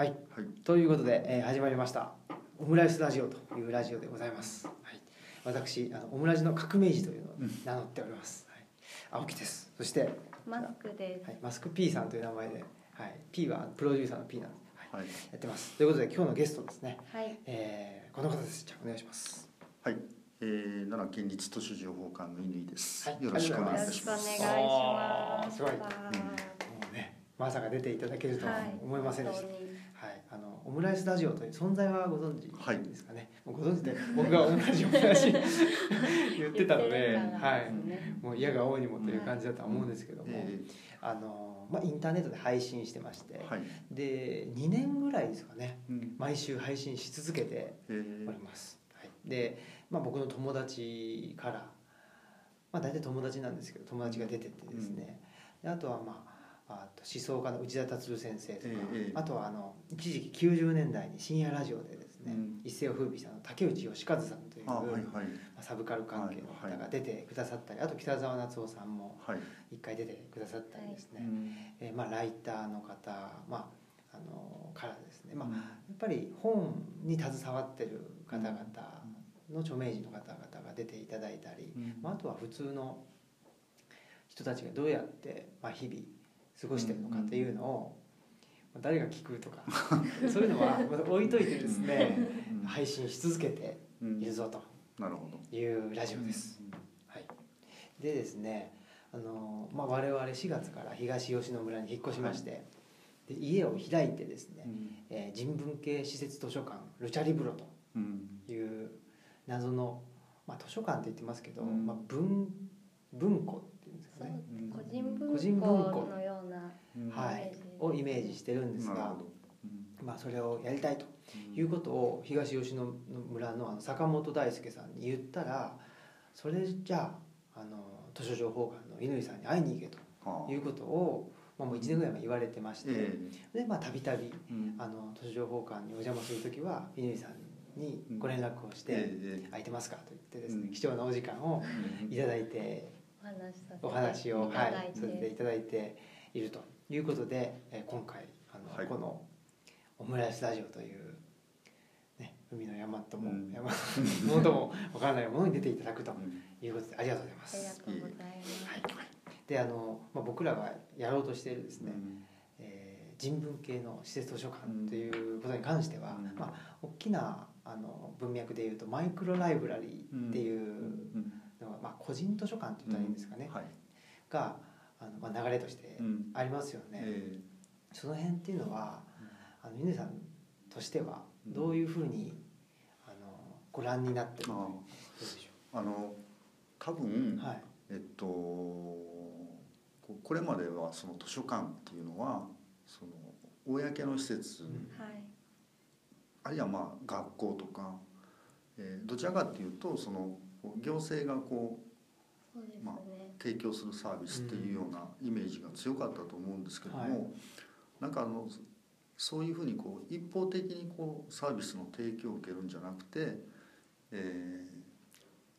はい、ということで、えー始まりました。オムライスラジオというラジオでございます、はい、私あのオムラジの革命児というのを名乗っております、はい、青木です。そして、はい、マスクです。マスク P さんという名前で、はい、P はプロデューサーの P なんで、はい。はい、やってます。ということで今日のゲストですね、はい。えーこの方です。じゃあお願いします。はい、えー、奈良県立図書情報館の乾です、はい。よろしくお願いいよろしくお願いたします。します。すごい。わもうねまさか出ていただけるとは思いませんでした、はい、あのオムライスラジオという存在はご存知はいですかね、もうご存知で僕がオムラジオの話 言ってたので、言ってるからはい、もう嫌が応にもという感じだとは思うんですけども、えあのまあ、インターネットで配信してまして、ー、はい、で2年ぐらいですかねうん、毎週配信し続けてえー。おります、はい、で、まあ、僕の友達から、まあ、大体友達なんですけど友達が出てってですね、であとはまああと思想家の内田達先生とか、ええええ。あとはあの一時期90年代に深夜ラジオでですね、うん。一世を風靡した竹内義和さんというあ、はいはい。まあサブカル関係のはいはい。方が出てくださったり、あと北澤夏夫さんもはい、一回出てくださったりですね、うん。えーまあ、ライターの方、まあ、あのからですね、まあ、うん。やっぱり本に携わってる方々の著名人の方々が出ていただいたり、うん。まあ、あとは普通の人たちがどうやって、まあ、日々過ごしてるのかっていうのを、まあ誰が聞くとか そういうのは置いといてですねうん配信し続けてうん。いるぞと。いうラジオです。はい、でですねあの、まあ、我々4月から東吉野村に引っ越しまして、で家を開いてですね、うん。えー人文系施設図書館ルチャリブロとうん。いう謎の、まあ、図書館って言ってますけど、うん。まあ、文文庫っていうんですね、うん。個人文文庫。庫のようなうん。はい、をイメージしてるんですがまあ、それをやりたいということを東吉野村のあの坂本大輔さんに言ったらそれじゃああの図書情報館の乾さんに会いに行けとはあ。いうことを、まあ、もう1年ぐらい前言われてまして、えでまあたびたびーうん。あの図書情報館にお邪魔する時は乾さんにご連絡をしてえ「空いてますか?」と言ってですね、うん。貴重なお時間をーいただいてお話しさせてお話を、いたはいだい、させていて。ただいているということで、えー今回あの、はい。このオムライスラジオという、ね、海の山とも、うん。山 ものともわからないものに出ていただくとうんいうことでありがとうございまありがす。とうございます。はい、であの、まあ、僕らがやろうとしているですね、うん。えー人文系の施設図書館ということに関しては、うん。まあ、大きなあの文脈でいうとマイクロライブラリーっていううんのが、まあ、個人図書館って言ったらいいんですかね、はい。があの、まあ、流れとしてうんありますよね。えその辺っていうのはあの峰さんとしてはどういうふうにあのご覧になってるのどうでしょーあの多分、うはい。えっとここれまではその図書館っていうのはその公の施設、うん。はい。あるいはまあ学校とか、えーどちらかっていうとその行政がこそうですまね。う提供するサービスっていうようなイメージが強かったと思うんですけども、はい。なんかあのそういうふうにこう一方的にこうサービスの提供を受けるんじゃなくて、えー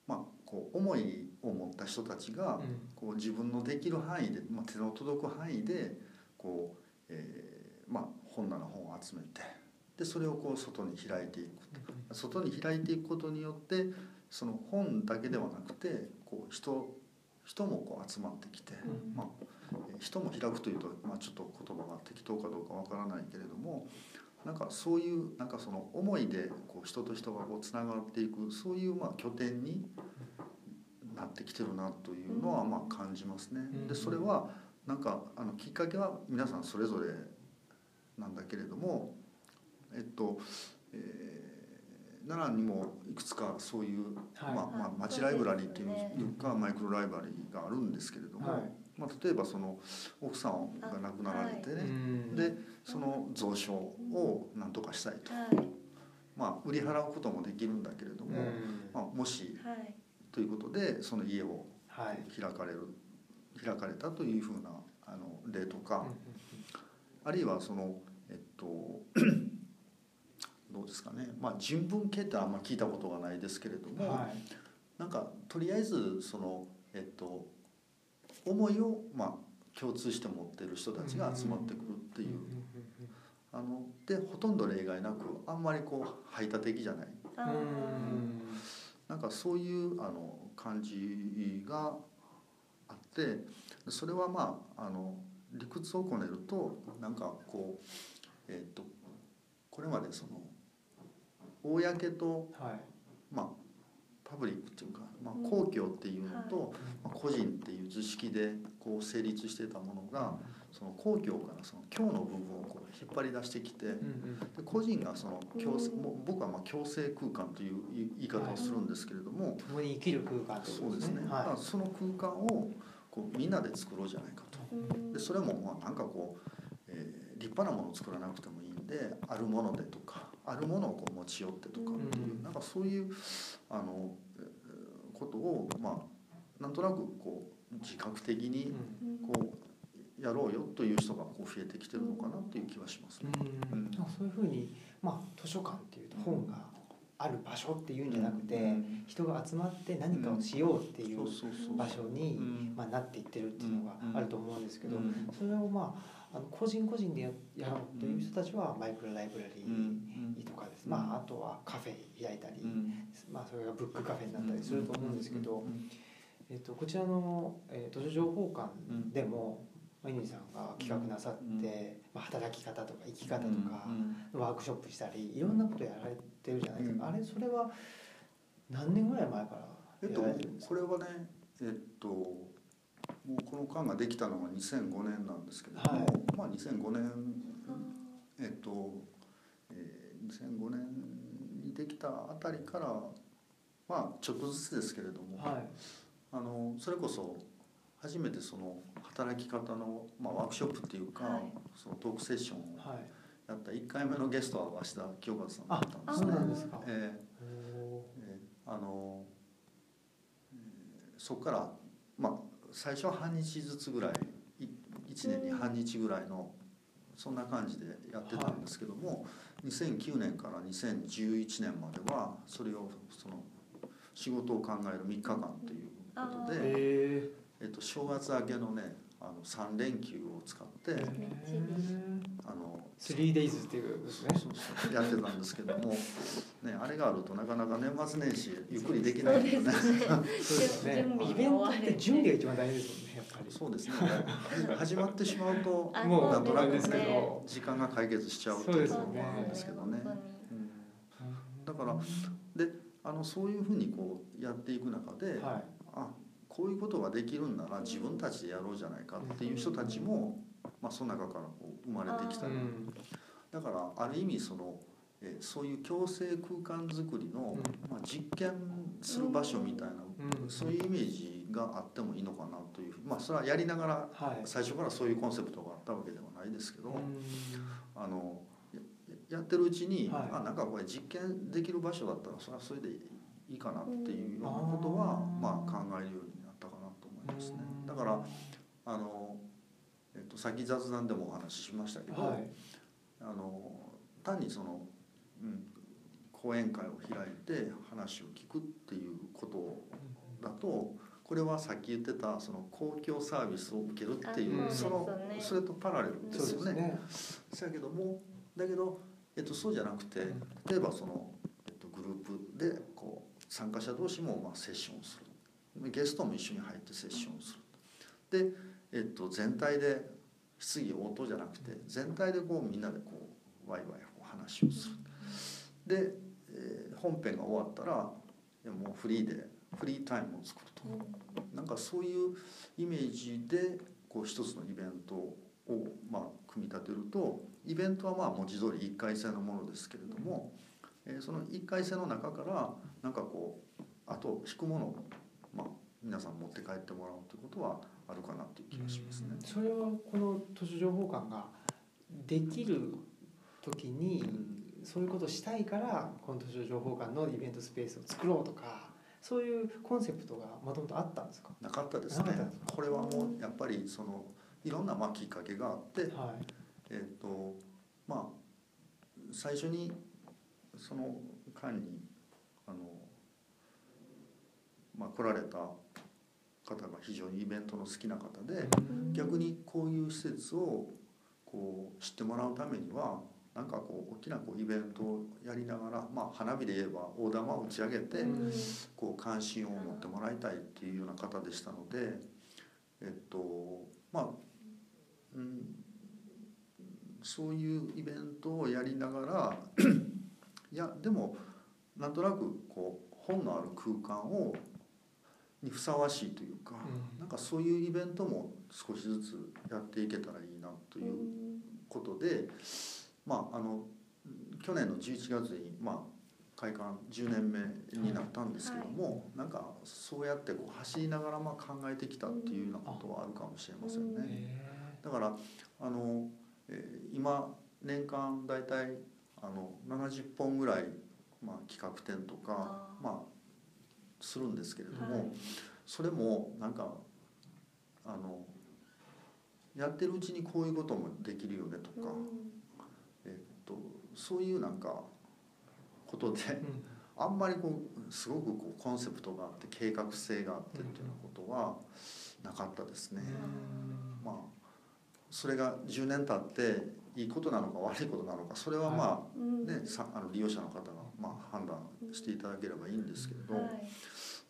まあこう思いを持った人たちが、うん。こう自分のできる範囲で、まあ、手の届く範囲でこう、えーまあ、本棚本を集めてでそれをこう外に開いていくと外に開いていくことによってその本だけではなくてこう人人もこう集まってきて、うん。まあ、えー人も開くというと、まあ、ちょっと言葉が適当かどうかわからないけれどもなんかそういうなんかその思いでこう人と人がこうつながっていくそういうまあ拠点になってきてるなというのはまあ感じますね。うん。でそれはなんかあのきっかけは皆さんそれぞれなんだけれどもえっと、えー奈良にもいくつかそういう、はい。まあまあ、はい町ライブラリーっていうか、マイクロライブラリーがあるんですけれども、はい。まあ、例えばその奥さんが亡くなられてね、うん。でその蔵書を何とかしたいと、はい。まあ、売り払うこともできるんだけれども、うん。まあ、もしはい。ということでその家をはい。開かれる開かれたというふうなあの例とか、うん。あるいはそのえっとどうですかね、まあ、人文系ってあんま聞いたことがないですけれども、はい。なんかとりあえずそのえっと思いをまあ共通して持ってる人たちが集まってくるっていう、ああのでほとんど例外なくあんまりこう排他的じゃない。なんかそういうあの感じがあってそれはまああの理屈をこねるとなんかこうえっ、とこれまでその公とはい。まあパブリックっていうか、まあうん、公共っていうのと、はい。まあ、個人っていう図式でこう成立してたものがその公共からその今日の部分をこう引っ張り出してきてでうんうん。個人がその共生うん。もう僕はまあ共生空間という言い方をするんですけれども、共に生きる空間ってことそうですね、だからはその空間をこうみんなで作ろうじゃないかと。うん。でそれもまあなんかこう、えー立派なものを作らなくてもいいんであるものでとかあるものをこう持ち寄ってとかっていう、うん。なんかそういうあのえーことをまあなんとなくこう自覚的いにうん。こうやろうよという人がこう増えてきてるのかなという気はしますね。うん。うん。そういうふうに、まあ、図書館っていうと本がある場所っていうんじゃなくて、うん。人が集まって何かをしようっていそう場所に、うんまあ、なっていってるっていうのがあると思うんですけど、うん。それをまああの個人個人でややろうという人たちはマイクロライブラリーとかです、うん。まあ、あとはカフェ開いたり、うん。まあ、それがブックカフェになったりすると思うんですけど、うん。えっとこちらの、えー図書情報館でも、まあ、乾さんが企画なさって、うん。まあ、働き方とか生き方とか、うん。ワークショップしたりいろんなことやられてるじゃないですか、うん。あれそれは何年ぐらい前からえっとやられてるんですか、これはねえっともうこの館ができたのが2005年なんですけども、はいまあ2005年えっと、えー2005年にできたあたりからまあちょっとずつですけれども、はいあのそれこそ初めてその働き方の、まあ、ワークショップっていうか、はいそのトークセッションをやった1回目のゲストは鷲田清和さんだったんですね。そうなんですか、ええあの、えーそこから、まあ、最初は半日ずつぐらいい1年に半日ぐらいのそんな感じでやってたんですけども、2009年から2011年まではそれをその仕事を考える3日間ということーで、へえっと、正月明けのねあの3連休を使ってえあの 3days っていうですね。そうそうやってたんですけども、ね、あれがあるとなかなか年末年始ゆっくりできないんでね。そうですね。そうですね。準備にイベントってて準備が一番大事ですもんねやっぱり。そうですね。始まってしまうとあもうなんとなくですけねど時間が解決しちゃうっていうのもあるんですけどね。本当にうん。だからであのそういうふうにこうやっていく中で、はあこういうことができるんなら自分たちでやろうじゃないかっていう人たちも、まあ、その中からこう生まれてきい、たり。うん。だからある意味その、えーそういう共生空間づくりの、うん。まあ、実験する場所みたいな、うん。そういうイメージがあってもいいのかなというまあそれはやりながらはい。最初からそういうコンセプトがあったわけではないですけど、うん。あのややってるうちに、はい。あなんかこれ実験できる場所だったらそれはそれでいいかなっていうようなことは、うんまあ、考えるように思いますね。うんだからあの、えっと、さっき雑談でもお話ししましたけど、はい。あの単にその、うん、講演会を開いて話を聞くっていうことだとこれはさっき言ってたその公共サービスを受けるっていう、あそのそれとパラレルですよね。ですね。そやけどもだけど、えっと、そうじゃなくて例えばその、えっと、グループでこう参加者同士もまあセッションをするゲストも一緒に入ってセッションをするで、えっと、全体で質疑応答じゃなくて全体でこうみんなでこうワイワイお話をするで、えー本編が終わったらもうフリーでフリータイムを作ると。なんかそういうイメージでこう一つのイベントをまあ組み立てるとイベントはまあ文字通り1回戦のものですけれども、えーその1回戦の中からなんかこうあと引くものをまあ皆さん持って帰ってもらうということはあるかなという気がしますね。それはこの図書情報館ができる時にそういうことをしたいからこの図書情報館のイベントスペースを作ろうとかそういうコンセプトがもともとあったんですか？なかったですね。これはもうやっぱりそのいろんなまあきっかけがあって、はい。えっ、とまあ最初にその間にあのまあ来られた方が非常にイベントの好きな方で逆にこういう施設をこう知ってもらうためにはなんかこう大きなこうイベントをやりながら、まあ、花火で言えば大玉を打ち上げて、うん。こう関心を持ってもらいたいっていうような方でしたのでえっとまあ、うん、そういうイベントをやりながらいやでもなんとなくこう本のある空間をにふさわしいというか、うん。なんかそういうイベントも少しずつやっていけたらいいなということで、まああの去年の11月に、まあ、開館10年目になったんですけども、なんかそうやってこう走りながらまあ考えてきたっていうようなことはあるかもしれませんね。へだからあの、えー今年間大体あの70本ぐらい、まあ、企画展とかまあ、するんですけれども、はい。それもなんかあのやってるうちにこういうこともできるよねとか、えっと、そういうなんかことでーうん。あんまりこうすごくこうコンセプトがあって計画性があってっていうようなことはなかったですね。まあそれが10年経っていいことなのか悪いことなのかそれはまあね、さあの利用者の方がまあ判断していただければいいんですけれど、はい。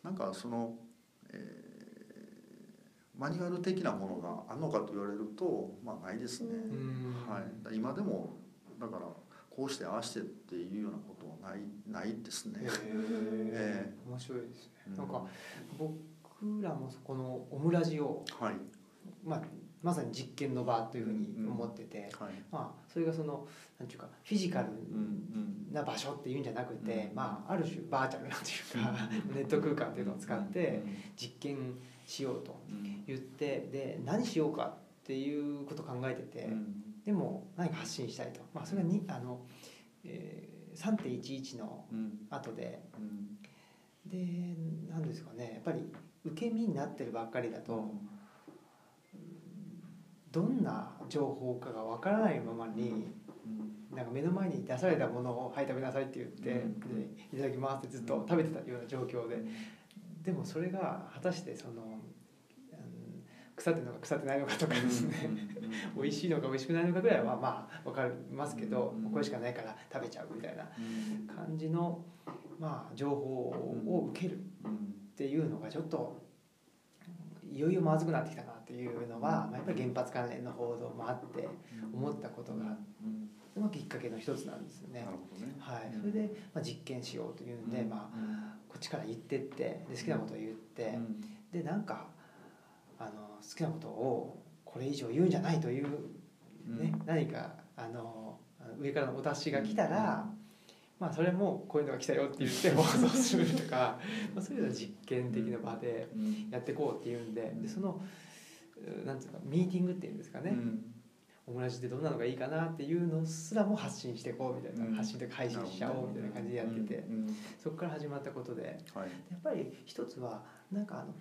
なんかその、えーマニュアル的なものがあるのかと言われるとまあないですね。うん。はい、今でもだからこうしてああしてっていうようなことはないないですね。へ えー面白いですね。うん。なんか僕らもそこのオムラジを、はい。まあ、まさに実験の場というふうに思ってて、はい。まあ、それがそのなんていうかフィジカルうんな場所っていうんじゃなくて、うん。まあ、ある種バーチャルなというか、ネット空間っていうのを使って実験しようとうん言ってで何しようかっていうことを考えてて、うん。でも何か発信したいと、まあ、それがにあの、えー3.11のうん。後で。うん。で何ですかね。やっぱり受け身になってるばっかりだとどんな情報かがわからないままにうん。なんか目の前に出されたものを「はい食べなさい」って言ってうん。で「いただきます」ってずっと食べてたような状況で。でもそれが果たしてその、うん腐ってるのか腐ってないのかとかですね。美味しいのか美味しくないのかぐらいはまあ分かりますけどうんこれしかないから食べちゃうみたいなうん。感じのまあ情報を受けるうん。っていうのがちょっといよいよまずくなってきたなっていうのは、まあ、やっぱり原発関連の報道もあって思ったことがきっかけの一つなんですよね。はい、それで、まあ、実験しようというんで、まあ、あこっちから言ってってで好きなことを言って、でなんかあの好きなことをこれ以上言うんじゃないという、ね何かあのあの上からのお達しが来たら、まあ、それもこういうのが来たよって言って 放送するとかまあそういうのは実験的な場でやっていこうっていうんででそのうなんていうかミーティングっていうんですかね、オムラジってどんなのがいいかなっていうのすらも発信していこうみたいな、うん。発信とか配信しちゃおうみたいな感じでやってて、うんうん。そこから始まったことではい。やっぱり一つはなんかあの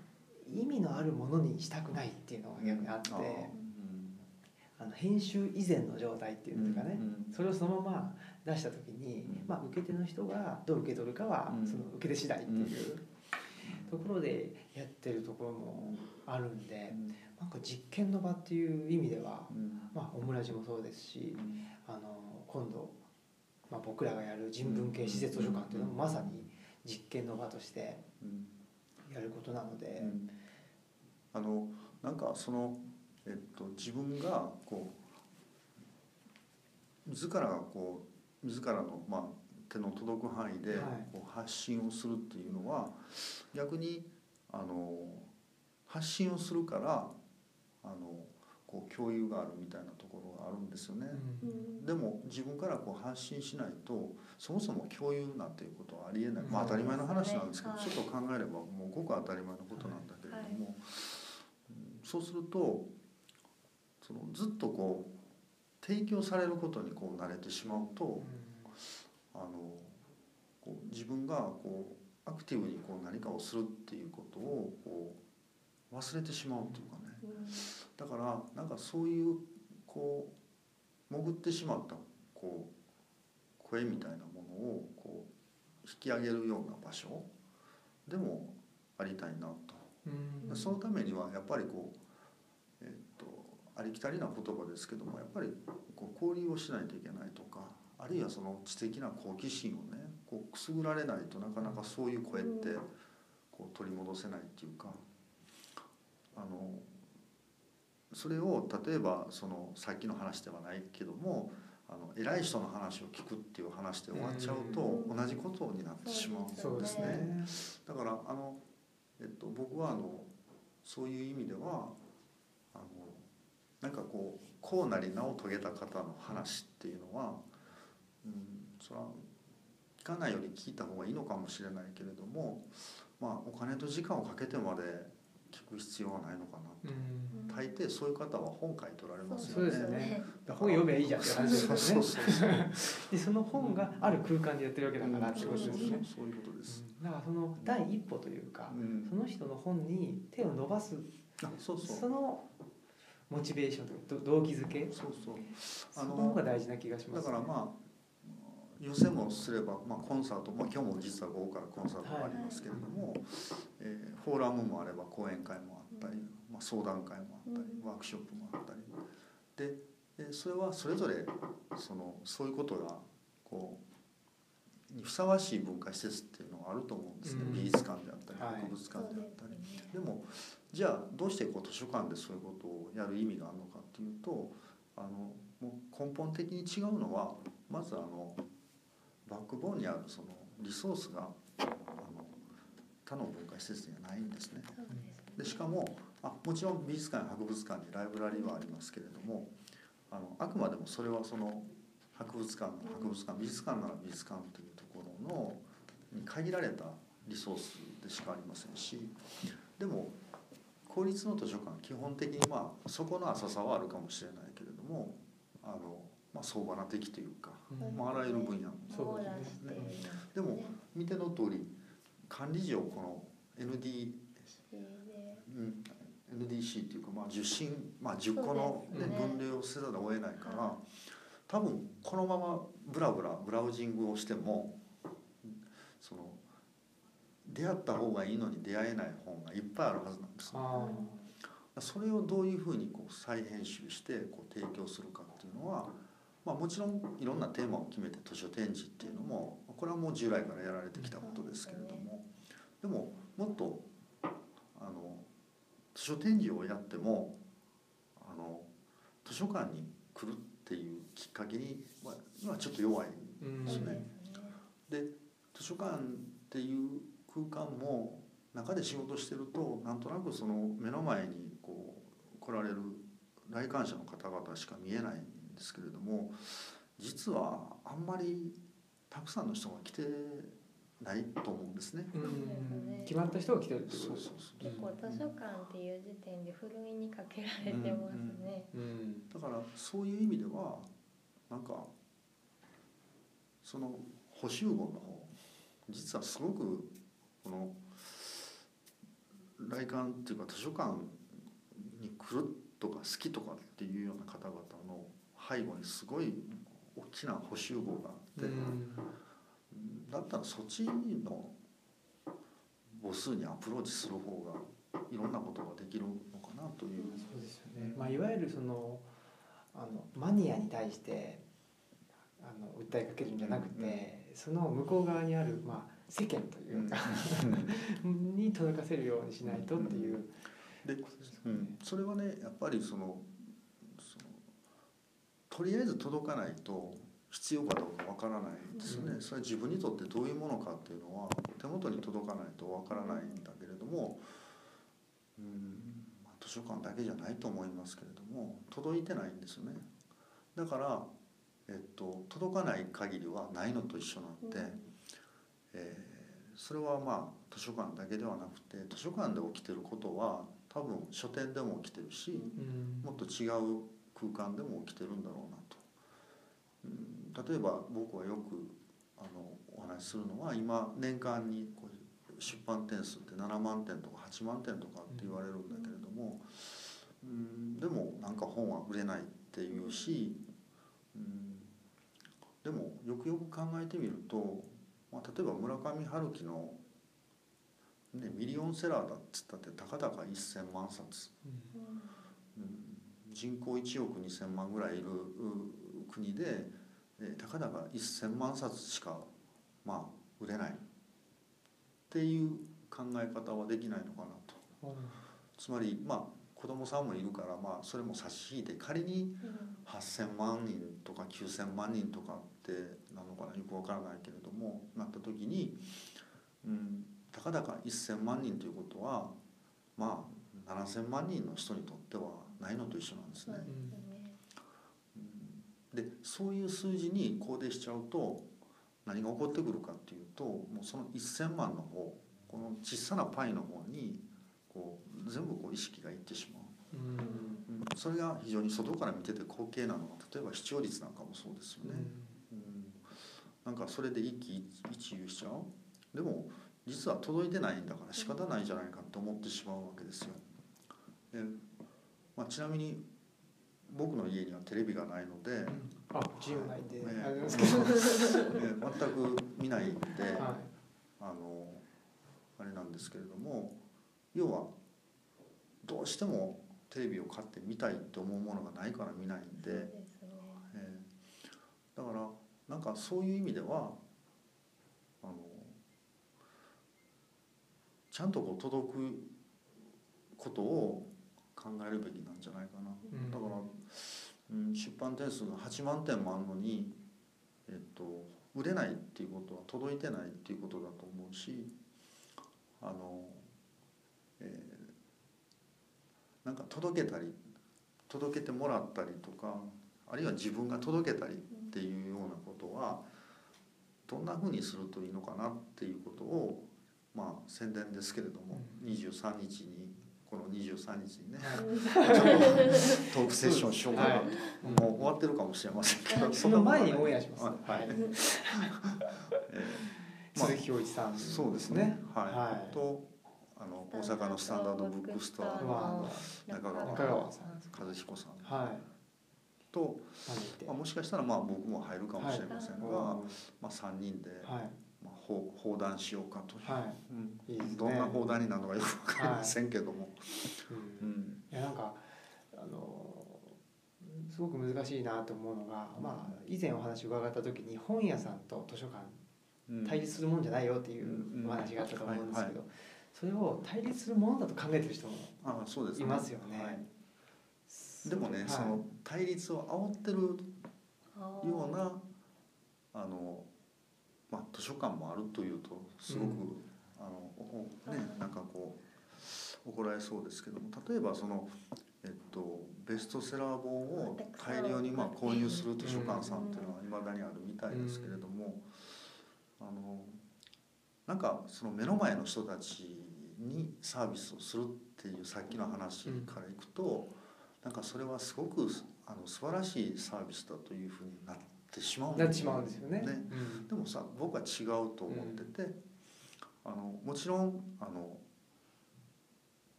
意味のあるものにしたくないっていうのが逆にあって、あの編集以前の状態っていうんですかね、うんそれをそのまま出した時に、うん。まあ、受け手の人がどう受け取るかはうん。その受け手次第っていうところでやってるところもあるんでなんか実験の場っていう意味では、うん。まあ、オムラジもそうですしあの今度、まあ、僕らがやる人文系施設図書館っていうのもまさに実験の場としてうん。やることなので。うん。あのなんかその、えっと、自分がこう自らがこう自らの、まあ、手の届く範囲ではい。こう発信をするっていうのは逆にあの発信をするからあのこう共有があるみたいなところがあるんですよね。うん。でも自分からこう発信しないとそもそも共有なんていうことはありえない、まあ、当たり前の話なんですけど、はい。ちょっと考えればもうごく当たり前のことなんだけれども、うん。そうするとそのずっとこう提供されることにこう慣れてしまうとあのこう自分がこうアクティブにこう何かをするっていうことをこう忘れてしまうというかね。だからなんかそういうこう潜ってしまったこう声みたいなものをこう引き上げるような場所でもありたいなと、うん。そのためにはやっぱりこう、えっとありきたりな言葉ですけどもやっぱりこう交流をしないといけないとかるいはその知的な好奇心をねこうくすぐられないとなかなかそういう声ってこう取り戻せないっていうかあのそれを例えばそのさっきの話ではないけどもあの偉い人の話を聞くっていう話で終わっちゃうと同じことになってしまうんですね。そうですねだからあの、えっと、僕はあのそういう意味ではあのなんかこうこうなり名を遂げた方の話っていうのは、うん、それは聞かないより聞いた方がいいのかもしれないけれども、まあ、お金と時間をかけてまで聞く必要はないのかなと。うん。大抵そういう方は本書いておられますそうよね。ですよね本読めばいいじゃんって話ですよね。そうそうそうでその本がある空間でやってるわけだからってことですよね。そういうことです。うん。だからその第一歩というかうん。その人の本に手を伸ばす。あそうそう。そのモチベーションとかど動機づけ？そうそう。その方が大事な気がします、だからまあ寄せもすれば、まあ、コンサート、まあ、今日も実は午後からコンサートがありますけれども、えーフォーラムもあれば講演会もあったり、まあ、相談会もあったり、ワークショップもあったり。ででそれはそれぞれそのそういうことがこうにふさわしい文化施設っていうのがあると思うんですね、うん。美術館であったりはい。博物館であったり。でもじゃあどうしてこう図書館でそういうことをやる意味があるのかっていうとあのもう根本的に違うのはまずあのバックボーンにあるそのリソースがあの他の文化施設にはないんですね。でしかもあもちろん美術館や博物館にライブラリーはありますけれどもあのあくまでもそれはその博物館なら博物館美術館なら美術館というところのに限られたリソースでしかありませんしでも公立の図書館基本的にまあそこの浅さはあるかもしれないけれどもあの、まあ、相場な的というか、うん。まあ、あらゆる分野。のそうですしていますでも見ての通り管理上この ND でうん NDC っていうか、まあ、受信、まあ、10個の、ねね分類をせざるを得ないから、は多分このままブラブラブラウジングをしてもその出会った方がいいのに出会えない本がいっぱいあるはずなんです、あそれをどういうふうにこう再編集してこう提供するかっていうのは、まあ、もちろんいろんなテーマを決めて図書展示っていうのもこれはもう従来からやられてきたことですけれどもでももっとあの図書展示をやってもあの図書館に来るっていうきっかけには今ちょっと弱いうんですね。で図書館っていう空間も中で仕事してるとなんとなくその目の前にこう来られる来館者の方々しか見えないんですけれども実はあんまりたくさんの人が来てないと思うんですね。うん。決まった人が来てるってことそうそうそう結構図書館っていう時点でふるいにかけられてますね。うん。だからそういう意味ではなんかその補修号の方実はすごくこの来館っていうか図書館に来るとか好きとかっていうような方々の背後にすごい大きな補修号があって、うんだったらそっちの母数にアプローチする方がいろんなことができるのかなという。そうですよね、まあ、いわゆるそのあのマニアに対してあの訴えかけるんじゃなくて、その向こう側にある、まあ、世間というか、に届かせるようにしないとっていう。でうん、それはねやっぱりそのそのとりあえず届かないと必要かどうかわからないですよね、うん。それは自分にとってどういうものかっていうのは手元に届かないとわからないんだけれども、うんまあ図書館だけじゃないと思いますけれども届いてないんですよね。だから、えっと、届かない限りはないのと一緒なんで、うんえーそれはまあ図書館だけではなくて図書館で起きてることは多分書店でも起きてるし、うん。もっと違う空間でも起きてるんだろうなと、うん、例えば僕はよくあのお話しするのは今年間にこう出版点数って7万点とか8万点とかって言われるんだけれども、うん、でもなんか本は売れないっていうし、うん、でもよくよく考えてみると、まあ、例えば村上春樹の、ね、ミリオンセラーだっつったってたかだか1,000万冊。うん。人口1億2,000万ぐらいいるう国で、えーたかだか1,000万冊しかまあ売れないっていう考え方はできないのかなと。つまりまあ子供さんもいるからまあそれも差し引いて仮に8,000万人とか9,000万人とかってなのかなよくわからないけれどもなった時に、うん、たかだか1,000万人ということはまあ7,000万人の人にとってはないのと一緒なんですね。でそういう数字に肯定しちゃうと何が起こってくるかっていうともうその1,000万の方この小さなパイの方にこう全部こう意識がいってしまう。うん。うんそれが非常に外から見てて滑稽なのは例えば視聴率なんかもそうですよね、うん、なんかそれで一喜一憂しちゃう。でも実は届いてないんだから仕方ないじゃないかって思ってしまうわけですよ。で、まあ、ちなみに僕の家にはテレビがないので、あ自由ないんでね。え全く見ないんで、はあのあれなんですけれども要はどうしてもテレビを買って見たいって思うものがないから見ないんで、ね。えーだからなんかそういう意味ではあのちゃんとこう届くことを考えるべきなんじゃないかな、うん。だから、うん、出版点数が8万点もあるのに、えっと、売れないっていうことは届いてないっていうことだと思うしあの、えーなんか届けたり届けてもらったりとかあるいは自分が届けたりっていうようなことはどんなふうにするといいのかなっていうことをまあ宣伝ですけれども23日にこの23日にねトークセッションしようかなと、はい。もう終わってるかもしれませんけどその前にオンエアします。ははい。い。えーまあ鈴木恭一さん。そうですね。はい。はい。とあの大阪のスタンダードブックストアうのわ中川和彦さんはい。と、まあ、もしかしたらまあ僕も入るかもしれませんが、はまあ3人で、はい。まあ、放放談しようかという、はうん。いいいですね。どんな放談になるのかよくわかりませんけども、うんうんいやなんかあのすごく難しいなと思うのが、まあ以前お話伺った時に本屋さんと図書館うん。対立するもんじゃないよっていうお話があったと思うんですけど、それを対立するものだと考えてる人もあそうですいますよね。はい。でもね、はい。その対立を煽ってるようなあの、まあ、図書館もあるというとすごく、うん。あのねなんかこう怒られそうですけども例えばその、えっと、ベストセラー本を大量にまあ購入する図書館さんっていうのはいまだにあるみたいですけれども、あのなんかその目の前の人たちにサービスをするっていうさっきの話からいくと、なんかそれはすごくあの素晴らしいサービスだというふうになってしまうんですよね。ね。うん。でもさ僕は違うと思ってて、あのもちろんあの、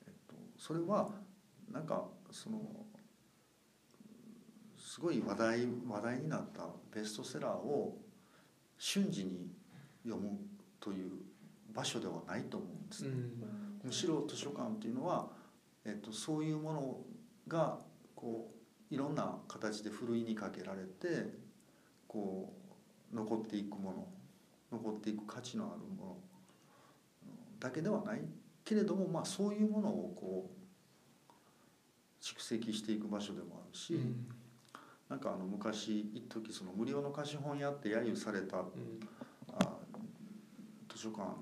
えっと、それはなんかそのすごい話題話題になったベストセラーを瞬時に読むという場所ではないと思うんですね。うん。むしろ図書館っていうのは、えっと、そういうものがこういろんな形でふるいにかけられてこう残っていくもの残っていく価値のあるものだけではないけれども、まあ、そういうものをこう蓄積していく場所でもあるし、うん。なんかあの昔一時その無料の貸本屋って揶揄されたうん。あ図書館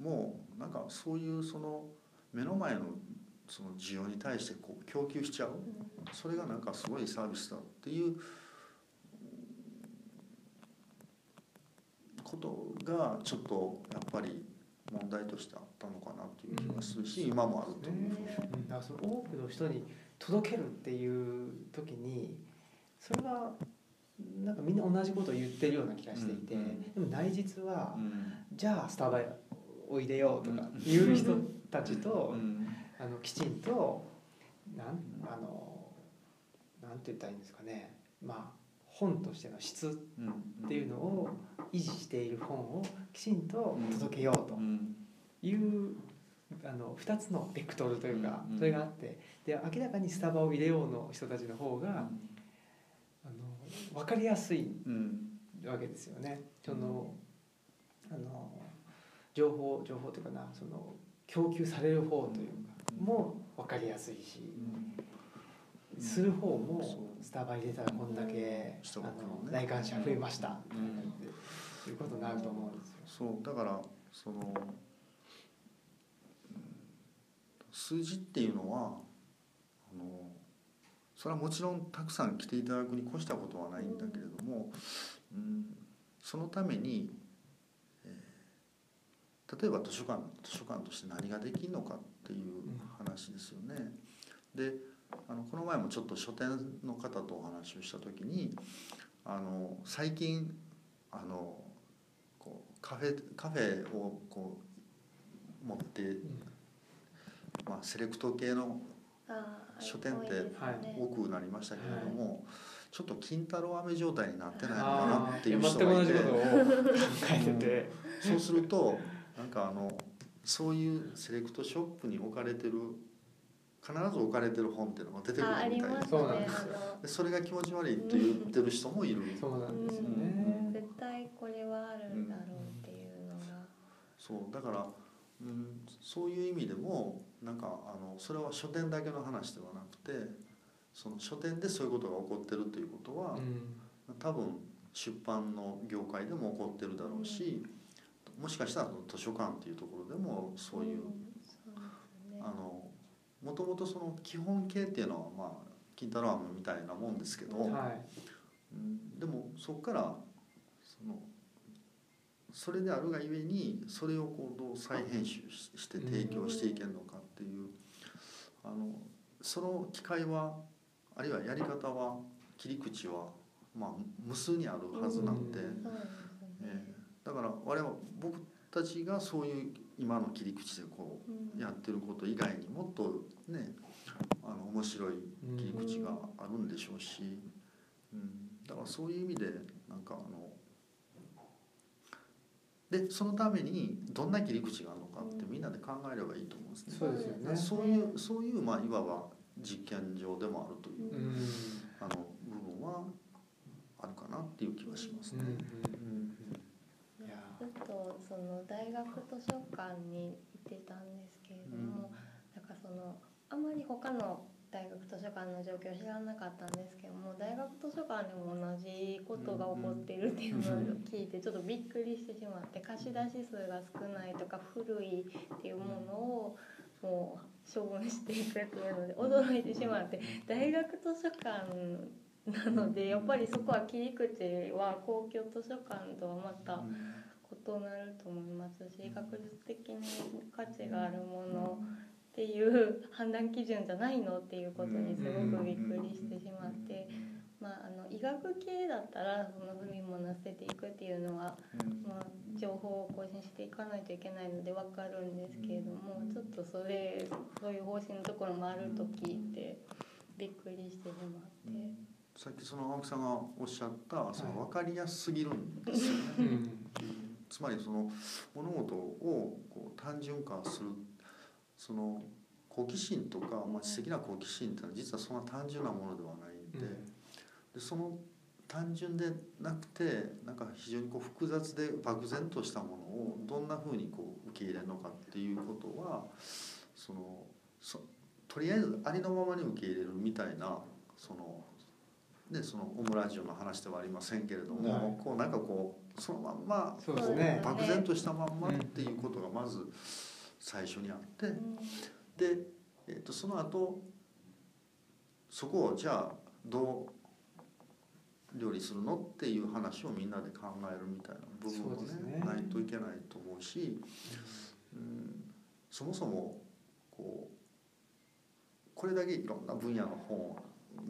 もなんかそういうその目の前のその需要に対してこう供給しちゃう。それがなんかすごいサービスだっていうことがちょっとやっぱり問題としてあったのかなという気がするし、今もあると。いうその多くの人に届けるっていう時にそれはなんかみんな同じことを言ってるような気がしていて、うんうんでも内実はうん。じゃあスタバおいでよとかいう人たちと、うん。あのきちんとなんあのなんて言ったらいいんですかね。まあ本としての質っていうのを維持している本をきちんと届けようと。うん。いうあの2つのベクトルというかうんそれがあって。で明らかにスタバを入れようの人たちの方があの分かりやすいうん。わけですよね。そのあの情報情報というかなその供給される方というかも分かりやすいし、する方もスタバ入れたらこんだけ、うん。あの来館者増えました、うん。っていうことになると思うんですよ。そうだからそのうん数字っていうのはあのそれはもちろんたくさん来ていただくに越したことはないんだけれども、うん、そのために、えー例えば図書館図書館として何ができるのかっていう話ですよね。であのこの前もちょっと書店の方とお話をした時にあの最近あのこうカフェカフェをこう持って、まあ、セレクト系の書店って多くなりましたけれども、ちょっと金太郎飴状態になってないのかあなあっていう人がいて。そうするとなんかあのそういうセレクトショップに置かれてる必ず置かれてる本っていうのが出てくるみたいな。ねそうなんですあのでそれが気持ち悪いって言ってる人もいる、そうなんです。絶対これはあるんだろうっていうのが、そうだから、うん、そういう意味でもなんかあのそれは書店だけの話ではなくてその書店でそういうことが起こってるということは、うん。多分出版の業界でも起こってるだろうし、もしかしたらその図書館っていうところでもそういう、うですね。あのもともとその基本形っていうのはまあ金太郎飴みたいなもんですけど、はい。うん、でもそこからそのそれであるがゆえにそれをこうどう再編集しして提供していけるのかっていうあのその機会はあるいはやり方は切り口はまあ無数にあるはずなんで、えだから我々僕たちがそういう今の切り口でこうん。うやってること以外にもっとねあの面白い切り口があるんでしょうし、うん、だからそういう意味でなんかあのでそのためにどんな切り口があるのかってみんなで考えればいいと思うんですね。そうですよね。そういうそういうまあいわば実験場でもあるといううんあの部分はあるかなっていう気はしますね。うんうんっとその大学図書館に行ってたんですけれども、なんかそのあんまり他の大学図書館の状況知らなかったんですけども大学図書館でも同じことが起こっているっていうのを聞いてちょっとびっくりしてしまって貸し出し数が少ないとか古いっていうものをもう処分していくっていうので驚いてしまって大学図書館なのでやっぱりそこは切り口は公共図書館とはまた異なると思いますし学術的に価値があるものっていう判断基準じゃないのっていうことにすごくびっくりしてしまって、まあ、あの医学系だったらその古いものを捨てていくっていうのは、まあ、情報を更新していかないといけないので分かるんですけれどもちょっとそれそういう方針のところもあると聞いてびっくりしてしまって。さっきその青木さんがおっしゃったその分かりやすすぎるんですよね。うんつまりその物事をこう単純化するその好奇心とか、まあ、知的な好奇心っていうのは実はそんな単純なものではないんで,、でその単純でなくてなんか非常にこう複雑で漠然としたものをどんなふうにこう受け入れるのかっていうことはそのそとりあえずありのままに受け入れるみたいなその。ね、そのオムラジオの話ではありませんけれども、はいこうなんかこうそのまんまね。漠然としたまんまっていうことがまず最初にあって、うん。で、えー、とその後そこをじゃあどう料理するのっていう話をみんなで考えるみたいな部分もねね。ないといけないと思うし、うん、そもそもこうこれだけいろんな分野の本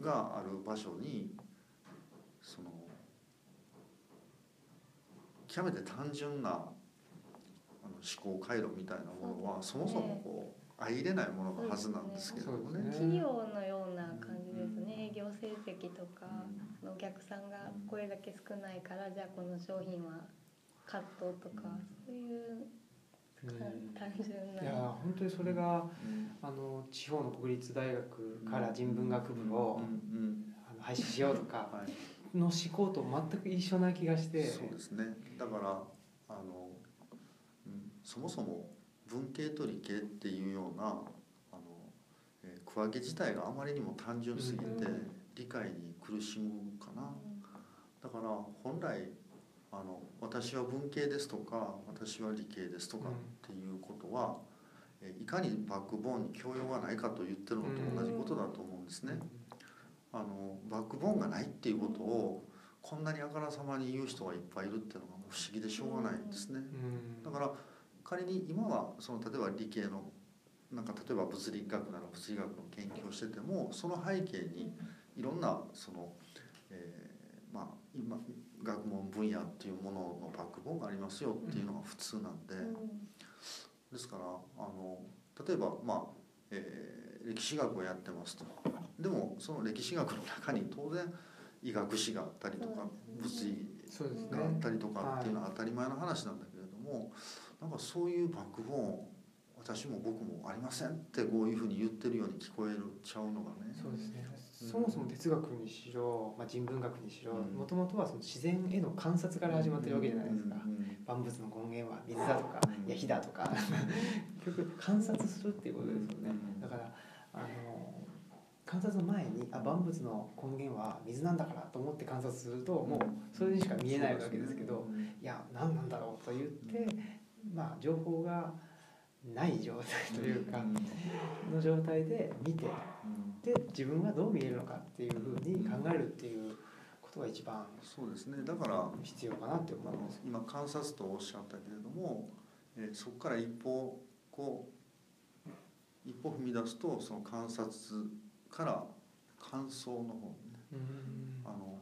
がある場所にその極めて単純な思考回路みたいなものはそもそもこう相入れないもののはずなんですけれどもね。企業のような感じですね。営業成績とかうんお客さんがこれだけ少ないからじゃあこの商品はカットとかそういううん単純いやな本当にそれがうん。あの地方の国立大学から人文学部をうん。うん。あの廃止しようとかはい。の思考と全く一緒な気がして。そうですね。だからあの、うん、そもそも文系と理系っていうようなあの、えー区分け自体があまりにも単純すぎてうん。理解に苦しむかな。だから本来あの私は文系ですとか私は理系ですとかっていうことは、えーいかにバックボーンに教養がないかと言ってるのと同じことだと思うんですね。あのバックボーンがないっていうことをこんなにあからさまに言う人がいっぱいいるっていうのが不思議でしょうがないんですね。うん。だから仮に今はその例えば理系のなんか例えば物理学なら物理学の研究をしててもその背景にいろんなその、えーまあ今学問分野っていうもののバックボーンがありますよっていうのが普通なんで、ですからあの例えばまあ、えー歴史学をやってますと。でもその歴史学の中に当然医学史があったりとか物理があったりとかっていうのは当たり前の話なんだけれどもなんかそういうバックボーン私も僕もありませんってこういうふうに言ってるように聞こえるちゃうのがね。そうですね。うん。そもそも哲学にしろ、まあ、人文学にしろうん。もともとはその自然への観察から始まってるわけじゃないですか。うんうん万物の根源は水だとかうん。いや火だとか。結局観察するっていうことですよね。うんだからあの観察の前にあ万物の根源は水なんだからと思って観察するともうそれにしか見えないわけですけどいや何なんだろうと言ってまあ情報がない状態というかの状態で見てうん。で自分はどう見えるのかっていうふうに考えるっていうことが一番そうですね。だから必要かなって思います。今観察とおっしゃったけれども、えーそこから一歩こう一歩踏み出すとその観察から感想の方にねうん。あの、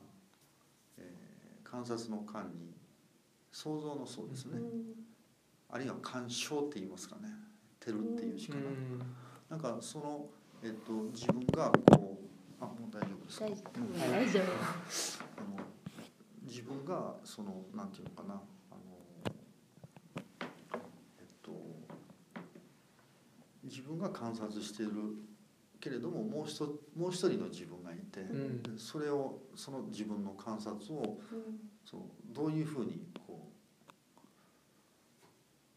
えー観察の間に想像のそうですね、あるいは鑑賞って言いますかね。照るっていうしかな、なんかその、えっと、自分がこうあもう大丈夫ですか？大丈夫。うん。大丈夫あの自分がそのなんていうのかな。あのえっと自分が観察しているけれどももう一もう一人の自分がいて、うん。でそれをその自分の観察をそのどういうふうに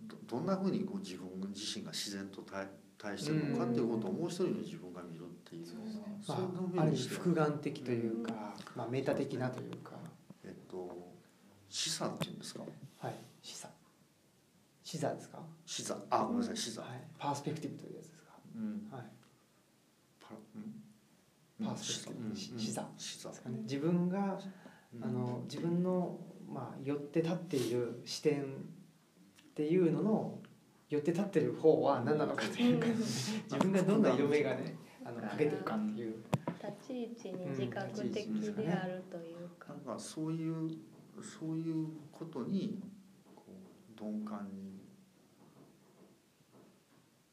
どどんなふうにこう自分自身が自然と対対してるのかっていうことをもう一人の自分が見るっていうまあ、ある意味複眼的というか、まあ、メタ的なというか、えっと示唆っていうんですか？はい、視座視座ですか、視座あごめんなさい視座、はい、パースペクティブというやつですか、うん。はい、パうん。パースペクティブうん。視座視座ですかね。自分があの自分の、まあ、寄って立っている視点っていうのの寄って立ってる方は何なのかというか 自分がどんな色眼鏡あのかけてるかっていう立ち位置に自覚的であるというかなんかそういうそういうことにこう鈍感に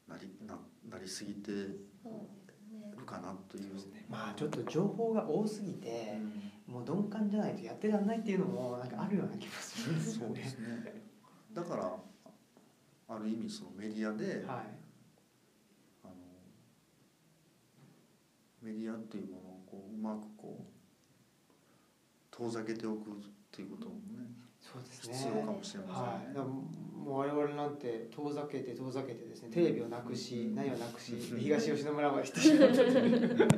なりななりすぎてるかなという。まあちょっと情報が多すぎてもう鈍感じゃないとやってらんないっていうのもなんかあるような気もするんですよそうですね。ね。だからある意味そのメディアで、はい。あのメディアっていうものをこううまくこう遠ざけておくっていうこともねそうですね。必要かもしれまはい、せんね。だからもう我々なんて遠ざけて遠ざけてですねテレビをなくし何をなくし東吉野村まで行ってしまったという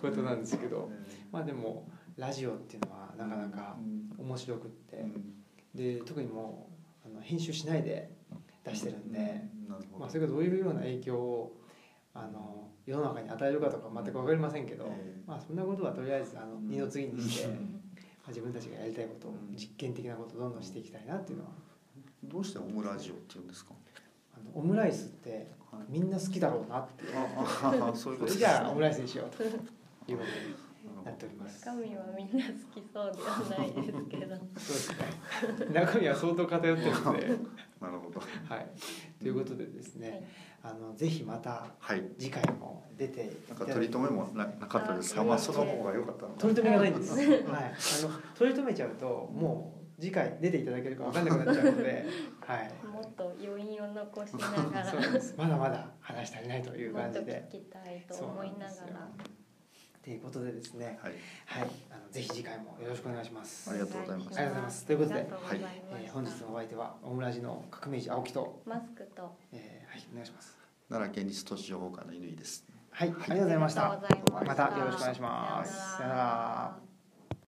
ことなんですけどまあでもラジオっていうのはなかなかうん面白くってうん。で特にもうあの編集しないで出してるんで、まあ、それがどういうような影響をあの世の中に与えるかとか全く分かりませんけど、ええ。まあ、そんなことはとりあえずあのうん。二の次にして、うん。まあ、自分たちがやりたいことをうん。実験的なことをどんどんしていきたいなっていうのは。どうしてオムラジオって言うんですか？あのオムライスってはい。みんな好きだろうなっていう。ああそういそれじゃあオムライスにしようということになっております。中身はみんな好きそうではないですけど そうですね。中身は相当偏ってるので、なるほど。はい。ということでですね、あのぜひまたはい。次回も出ていなんか取り留めもななかったですが、あまあその方が良かった取り留めがないんです。はい。あの取り留めちゃうともう次回出ていただけるかわかんなくなっちゃうので、はい。もっと余韻を残しながらそうです。まだまだ話し足りないというもっと感じで聞。きたいと思いながらということでですねはい。はい。あのぜひ次回もよろしくお願いします。ありがとうございます。ありがとうございます。ということでありがとうございえー本日のお相手はオムラジの革命児青木と、マスクと。えーはい。お願いします。奈良県立都市情報館の乾です。はい、ありがとうございました。ました。またよろしくお願いします。さようなら